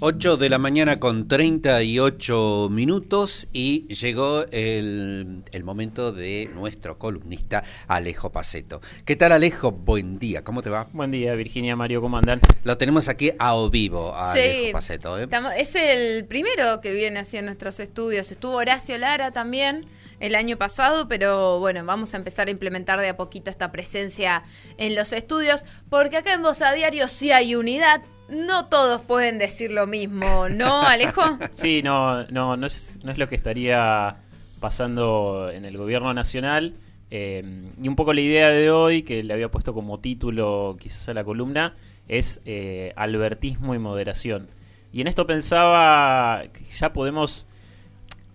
8 de la mañana con 38 minutos y llegó el, el, momento de nuestro columnista Alejo Paceto. ¿Qué tal Alejo? Buen día, ¿cómo te va? Buen día Virginia, Mario, ¿cómo andan? Lo tenemos aquí a o vivo, a sí, Alejo Paceto. ¿eh? Estamos, es el primero que viene así en nuestros estudios. Estuvo Horacio Lara también el año pasado, pero bueno, vamos a empezar a implementar de a poquito esta presencia en los estudios, porque acá en Voz a Diario sí hay unidad, no todos pueden decir lo mismo, ¿no, Alejo? Sí, no, no, no es, no es lo que estaría pasando en el gobierno nacional. Eh, y un poco la idea de hoy, que le había puesto como título quizás a la columna, es eh, albertismo y moderación. Y en esto pensaba que ya podemos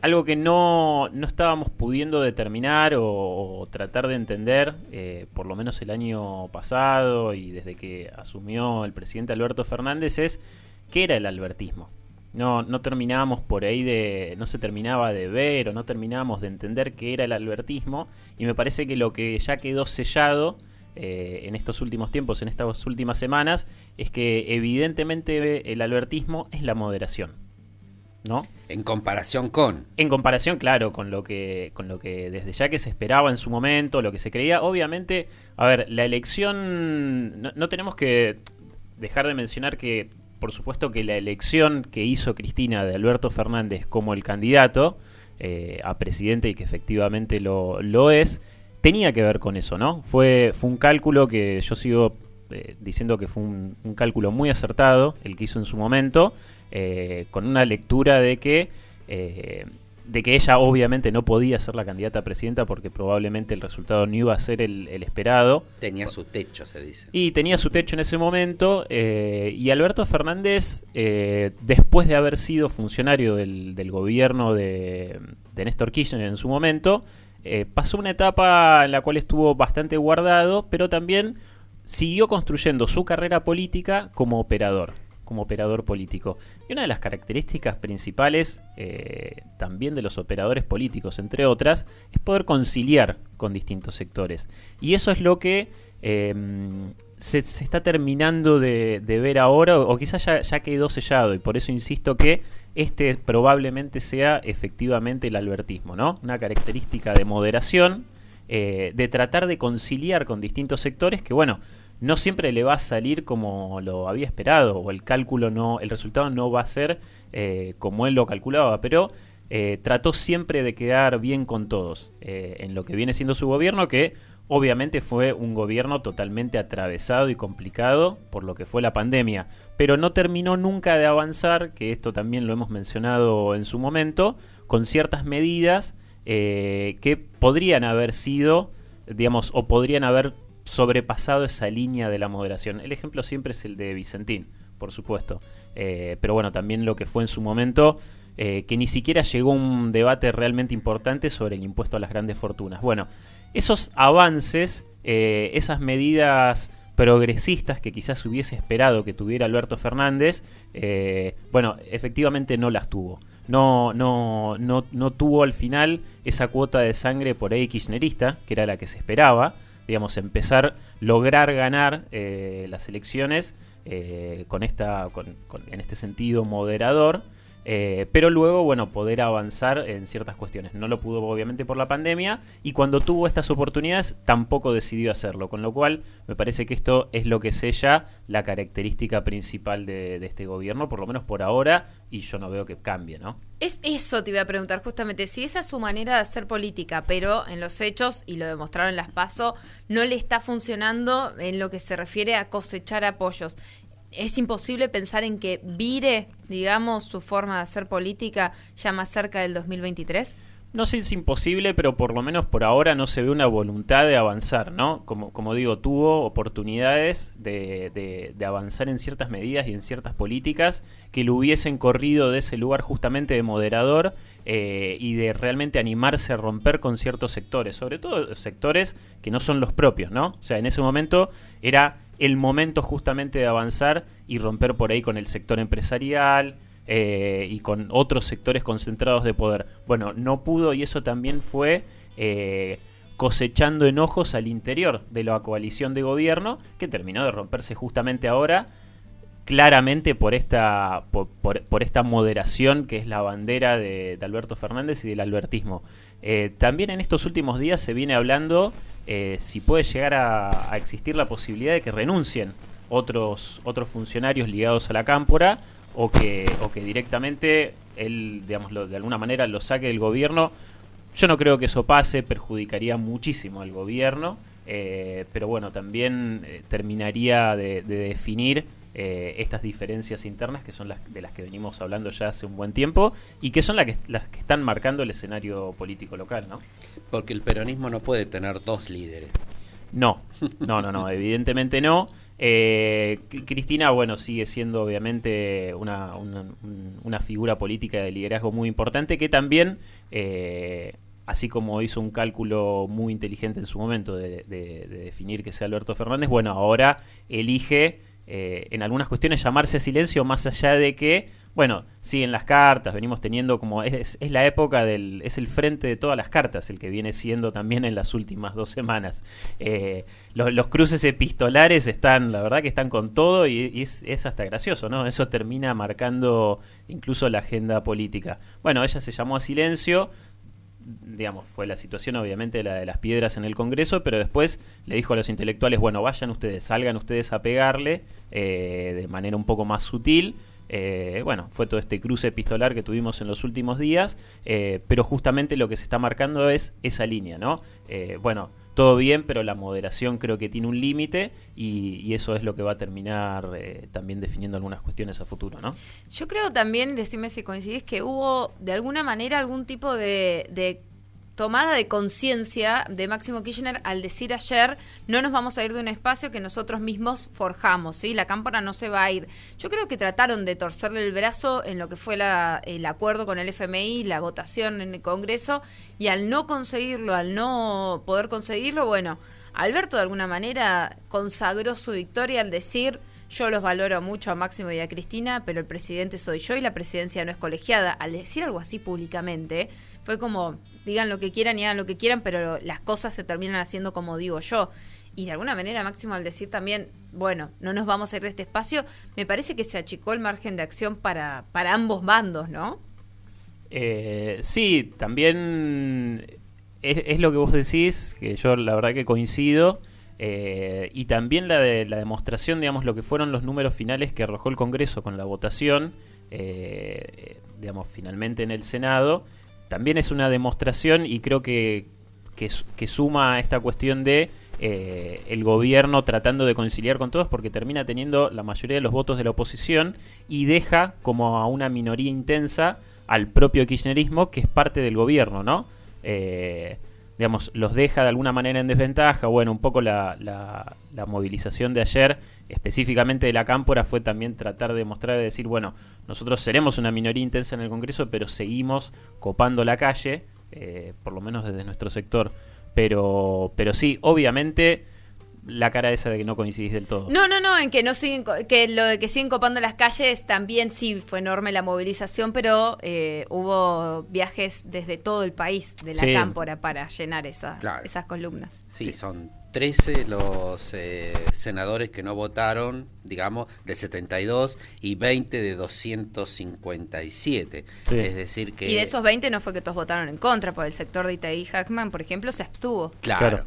algo que no, no estábamos pudiendo determinar o, tratar de entender, eh, por lo menos el año pasado y desde que asumió el presidente Alberto Fernández, es qué era el albertismo. No, no terminábamos por ahí de. no se terminaba de ver o no terminábamos de entender qué era el albertismo. Y me parece que lo que ya quedó sellado eh, en estos últimos tiempos, en estas últimas semanas, es que evidentemente el albertismo es la moderación. ¿No? En comparación con. En comparación, claro, con lo que, con lo que desde ya que se esperaba en su momento, lo que se creía. Obviamente, a ver, la elección. No, no tenemos que dejar de mencionar que, por supuesto, que la elección que hizo Cristina de Alberto Fernández como el candidato eh, a presidente y que efectivamente lo, lo es, tenía que ver con eso, ¿no? Fue, fue un cálculo que yo sigo eh, diciendo que fue un, un, cálculo muy acertado, el que hizo en su momento, eh, con una lectura de que, eh, de que ella obviamente no podía ser la candidata a presidenta porque probablemente el resultado no iba a ser el, el esperado. Tenía su techo, se dice. Y tenía su techo en ese momento. Eh, y Alberto Fernández, después de haber sido funcionario del, del gobierno de, de, Néstor Kirchner en su momento, pasó una etapa en la cual estuvo bastante guardado, pero también siguió construyendo su carrera política como operador, como operador político. Y una de las características principales eh, también de los operadores políticos, entre otras, es poder conciliar con distintos sectores. Y eso es lo que eh, se, está terminando de, ver ahora, o quizás ya, ya quedó sellado, y por eso insisto que este probablemente sea efectivamente el albertismo, ¿no? Una característica de moderación eh, de tratar de conciliar con distintos sectores que, bueno, no siempre le va a salir como lo había esperado, o el cálculo no, el resultado no va a ser eh, como él lo calculaba, pero eh, trató siempre de quedar bien con todos eh, en lo que viene siendo su gobierno, que obviamente fue un gobierno totalmente atravesado y complicado por lo que fue la pandemia, pero no terminó nunca de avanzar, que esto también lo hemos mencionado en su momento, con ciertas medidas que podrían haber sido, digamos, o podrían haber sobrepasado esa línea de la moderación. El ejemplo siempre es el de Vicentín, por supuesto. Eh, pero bueno, también lo que fue en su momento, eh, que ni siquiera llegó un debate realmente importante sobre el impuesto a las grandes fortunas. Bueno, esos avances, eh, esas medidas progresistas que quizás hubiese esperado que tuviera Alberto Fernández, bueno, efectivamente no las tuvo. No, no, no, no tuvo al final esa cuota de sangre por ahí kirchnerista, que era la que se esperaba digamos, empezar, lograr ganar eh, las elecciones eh, con esta, con, con, en este sentido moderador, eh, pero luego, bueno, poder avanzar en ciertas cuestiones. No lo pudo obviamente por la pandemia y cuando tuvo estas oportunidades tampoco decidió hacerlo, con lo cual me parece que esto es lo que sella la característica principal de, de este gobierno, por lo menos por ahora, y yo no veo que cambie, ¿no? Es eso te iba a preguntar justamente, si esa es su manera de hacer política, pero en los hechos, y lo demostraron las PASO, no le está funcionando en lo que se refiere a cosechar apoyos es imposible pensar en que vire, digamos, su forma de hacer política ya más cerca del 2023? No sé si es imposible, pero por lo menos por ahora no se ve una voluntad de avanzar, ¿no? Como, como digo, tuvo oportunidades de, de, avanzar en ciertas medidas y en ciertas políticas que lo hubiesen corrido de ese lugar justamente de moderador eh, y de realmente animarse a romper con ciertos sectores, sobre todo sectores que no son los propios, ¿no? O sea, en ese momento era el momento justamente de avanzar y romper por ahí con el sector empresarial, eh, y con otros sectores concentrados de poder. Bueno, no pudo y eso también fue eh, cosechando enojos al interior de la coalición de gobierno que terminó de romperse justamente ahora claramente por esta, por, esta moderación que es la bandera de, Alberto Fernández y del albertismo. Eh, también en estos últimos días se viene hablando si puede llegar a, existir la posibilidad de que renuncien otros, otros funcionarios ligados a la cámpora o que, o que directamente él, digamos, de alguna manera lo saque del gobierno. Yo no creo que eso pase, perjudicaría muchísimo al gobierno, eh, pero bueno, también terminaría de definir eh, estas diferencias internas que son las de las que venimos hablando ya hace un buen tiempo y que son las que, las que están marcando el escenario político local, ¿no? Porque el peronismo no puede tener dos líderes. No, no, no, no, evidentemente no. Eh, Cristina, bueno, sigue siendo obviamente una, una, figura política de liderazgo muy importante que también, eh, así como hizo un cálculo muy inteligente en su momento de, de definir que sea Alberto Fernández, bueno, ahora elige eh, en algunas cuestiones llamarse silencio más allá de que, bueno, siguen las cartas, venimos teniendo como, es, es, la época del, es el frente de todas las cartas, el que viene siendo también en las últimas dos semanas. Eh, los, cruces epistolares están, la verdad que están con todo y, es, es, hasta gracioso, ¿no? Eso termina marcando incluso la agenda política. Bueno, ella se llamó a silencio, digamos, fue la situación obviamente la de las piedras en el Congreso, pero después le dijo a los intelectuales, bueno, vayan ustedes, salgan ustedes a pegarle eh, de manera un poco más sutil. Eh, bueno, fue todo este cruce epistolar que tuvimos en los últimos días, eh, pero justamente lo que se está marcando es esa línea, ¿no? bueno, todo bien, pero la moderación creo que tiene un límite y, eso es lo que va a terminar eh, también definiendo algunas cuestiones a futuro, ¿no? Yo creo también, decime si coincidís, que hubo de alguna manera algún tipo de tomada de conciencia de Máximo Kirchner al decir ayer no nos vamos a ir de un espacio que nosotros mismos forjamos, ¿sí? La cámpora no se va a ir. Yo creo que trataron de torcerle el brazo en lo que fue el acuerdo con el FMI, la votación en el Congreso, y al no conseguirlo, al no poder conseguirlo, bueno, Alberto de alguna manera consagró su victoria al decir yo los valoro mucho a Máximo y a Cristina, pero el presidente soy yo y la presidencia no es colegiada. Al decir algo así públicamente, fue como, digan lo que quieran y hagan lo que quieran, pero las cosas se terminan haciendo como digo yo. Y de alguna manera, Máximo, al decir también, bueno, no nos vamos a ir de este espacio, me parece que se achicó el margen de acción para, para ambos bandos, ¿no? Eh, sí, también es, es, lo que vos decís, que yo la verdad que coincido. Eh, y también la, de, la demostración, digamos, lo que fueron los números finales que arrojó el Congreso con la votación, eh, digamos, finalmente en el Senado, también es una demostración y creo que, que, suma a esta cuestión de eh, el gobierno tratando de conciliar con todos porque termina teniendo la mayoría de los votos de la oposición y deja como a una minoría intensa al propio kirchnerismo que es parte del gobierno, ¿no? Digamos, los deja de alguna manera en desventaja. Bueno, un poco la, la, movilización de ayer, específicamente de la Cámpora, fue también tratar de demostrar, de decir, bueno, nosotros seremos una minoría intensa en el Congreso, pero seguimos copando la calle, eh, por lo menos desde nuestro sector. Pero, pero sí, obviamente la cara esa de que no coincidís del todo. No, no, no, en que no siguen, que lo de que siguen copando las calles también sí fue enorme la movilización, pero eh, hubo viajes desde todo el país de la cámpora para llenar esa, esas columnas. Sí, son 13 los eh, senadores que no votaron, digamos, de 72 y 20 de 257. Es decir que... Y de esos 20 no fue que todos votaron en contra, por el sector de Itaí Hackman, por ejemplo, se abstuvo. claro. Claro,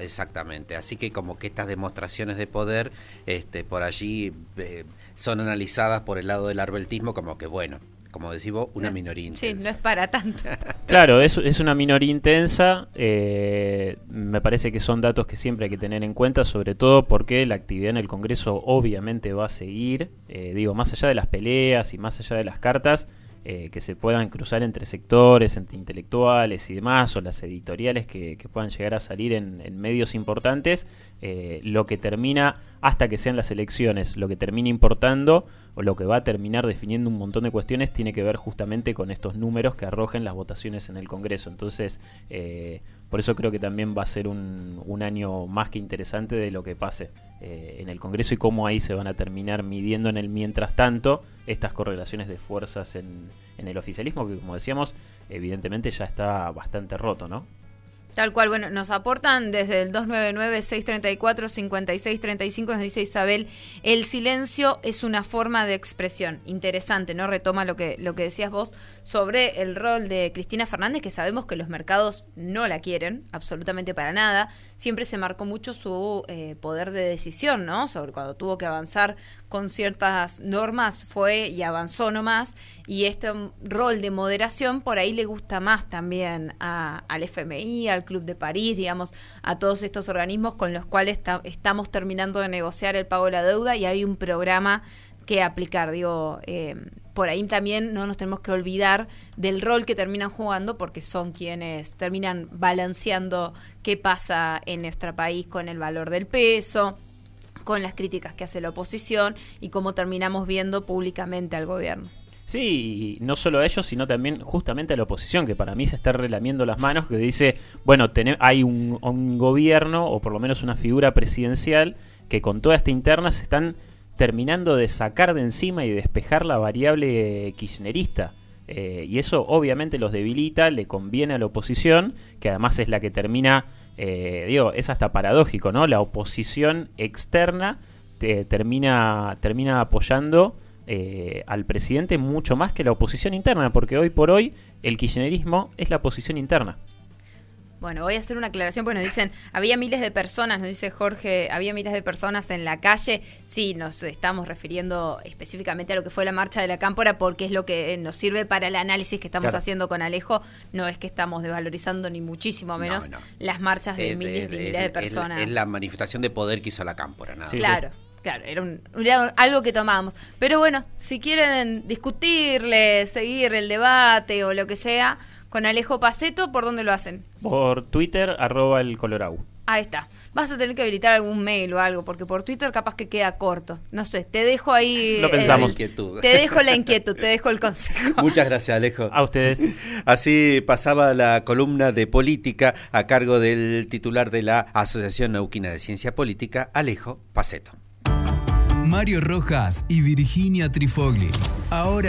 exactamente. Así que como que estas demostraciones de poder este, por allí eh, son analizadas por el lado del arbeltismo como que, bueno, como decimos, una minoría intensa. Sí, no es para tanto. claro, es, es una minoría intensa. Eh, me parece que son datos que siempre hay que tener en cuenta, sobre todo porque la actividad en el Congreso obviamente va a seguir. Eh, digo, más allá de las peleas y más allá de las cartas, eh, que se puedan cruzar entre sectores, entre intelectuales y demás, o las editoriales que, puedan llegar a salir en, medios importantes, eh, lo que termina, hasta que sean las elecciones, lo que termina importando o lo que va a terminar definiendo un montón de cuestiones tiene que ver justamente con estos números que arrojen las votaciones en el Congreso. Entonces, eh, por eso creo que también va a ser un, un año más que interesante de lo que pase en el Congreso y cómo ahí se van a terminar midiendo en el mientras tanto estas correlaciones de fuerzas en el oficialismo, que como decíamos, evidentemente ya está bastante roto, ¿no? Tal cual, bueno, nos aportan desde el 299-634-5635, nos dice Isabel, el silencio es una forma de expresión. Interesante, ¿no? Retoma lo que, lo que decías vos sobre el rol de Cristina Fernández, que sabemos que los mercados no la quieren, absolutamente para nada. Siempre se marcó mucho su eh, poder de decisión, ¿no? Sobre cuando tuvo que avanzar con ciertas normas, fue y avanzó nomás. Y este rol de moderación por ahí le gusta más también al FMI, al Club de París, digamos, a todos estos organismos con los cuales estamos terminando de negociar el pago de la deuda y hay un programa que aplicar. Digo, eh, por ahí también no nos tenemos que olvidar del rol que terminan jugando porque son quienes terminan balanceando qué pasa en nuestro país con el valor del peso con las críticas que hace la oposición y cómo terminamos viendo públicamente al gobierno. Sí, y no solo a ellos, sino también justamente a la oposición, que para mí se está relamiendo las manos, que dice, bueno, hay un, gobierno, o por lo menos una figura presidencial, que con toda esta interna se están terminando de sacar de encima y despejar la variable kirchnerista. Eh, y eso obviamente los debilita, le conviene a la oposición, que además es la que termina, eh, digo, es hasta paradójico, ¿no? La oposición externa te, termina, termina apoyando eh, al presidente mucho más que la oposición interna, porque hoy por hoy el kirchnerismo es la oposición interna. Bueno, voy a hacer una aclaración, porque nos dicen, había miles de personas, nos dice Jorge, había miles de personas en la calle. Sí, nos estamos refiriendo específicamente a lo que fue la marcha de la cámpora, porque es lo que nos sirve para el análisis que estamos haciendo con Alejo. No es que estamos desvalorizando ni muchísimo menos las marchas de miles, de, miles de personas. Es, la manifestación de poder que hizo la cámpora, nada. claro. Claro, era, un, algo que tomábamos. Pero bueno, si quieren discutirle, seguir el debate o lo que sea, con Alejo Paceto, ¿por dónde lo hacen? Por Twitter, arroba el Colorau. Ahí está. Vas a tener que habilitar algún mail o algo, porque por Twitter capaz que queda corto. No sé, te dejo ahí. Lo pensamos. te dejo la inquietud, te dejo el consejo. Muchas gracias, Alejo. A ustedes. Así pasaba la columna de política a cargo del titular de la Asociación Nauquina de Ciencia Política, Alejo Paceto. Mario Rojas y Virginia Trifogli. Ahora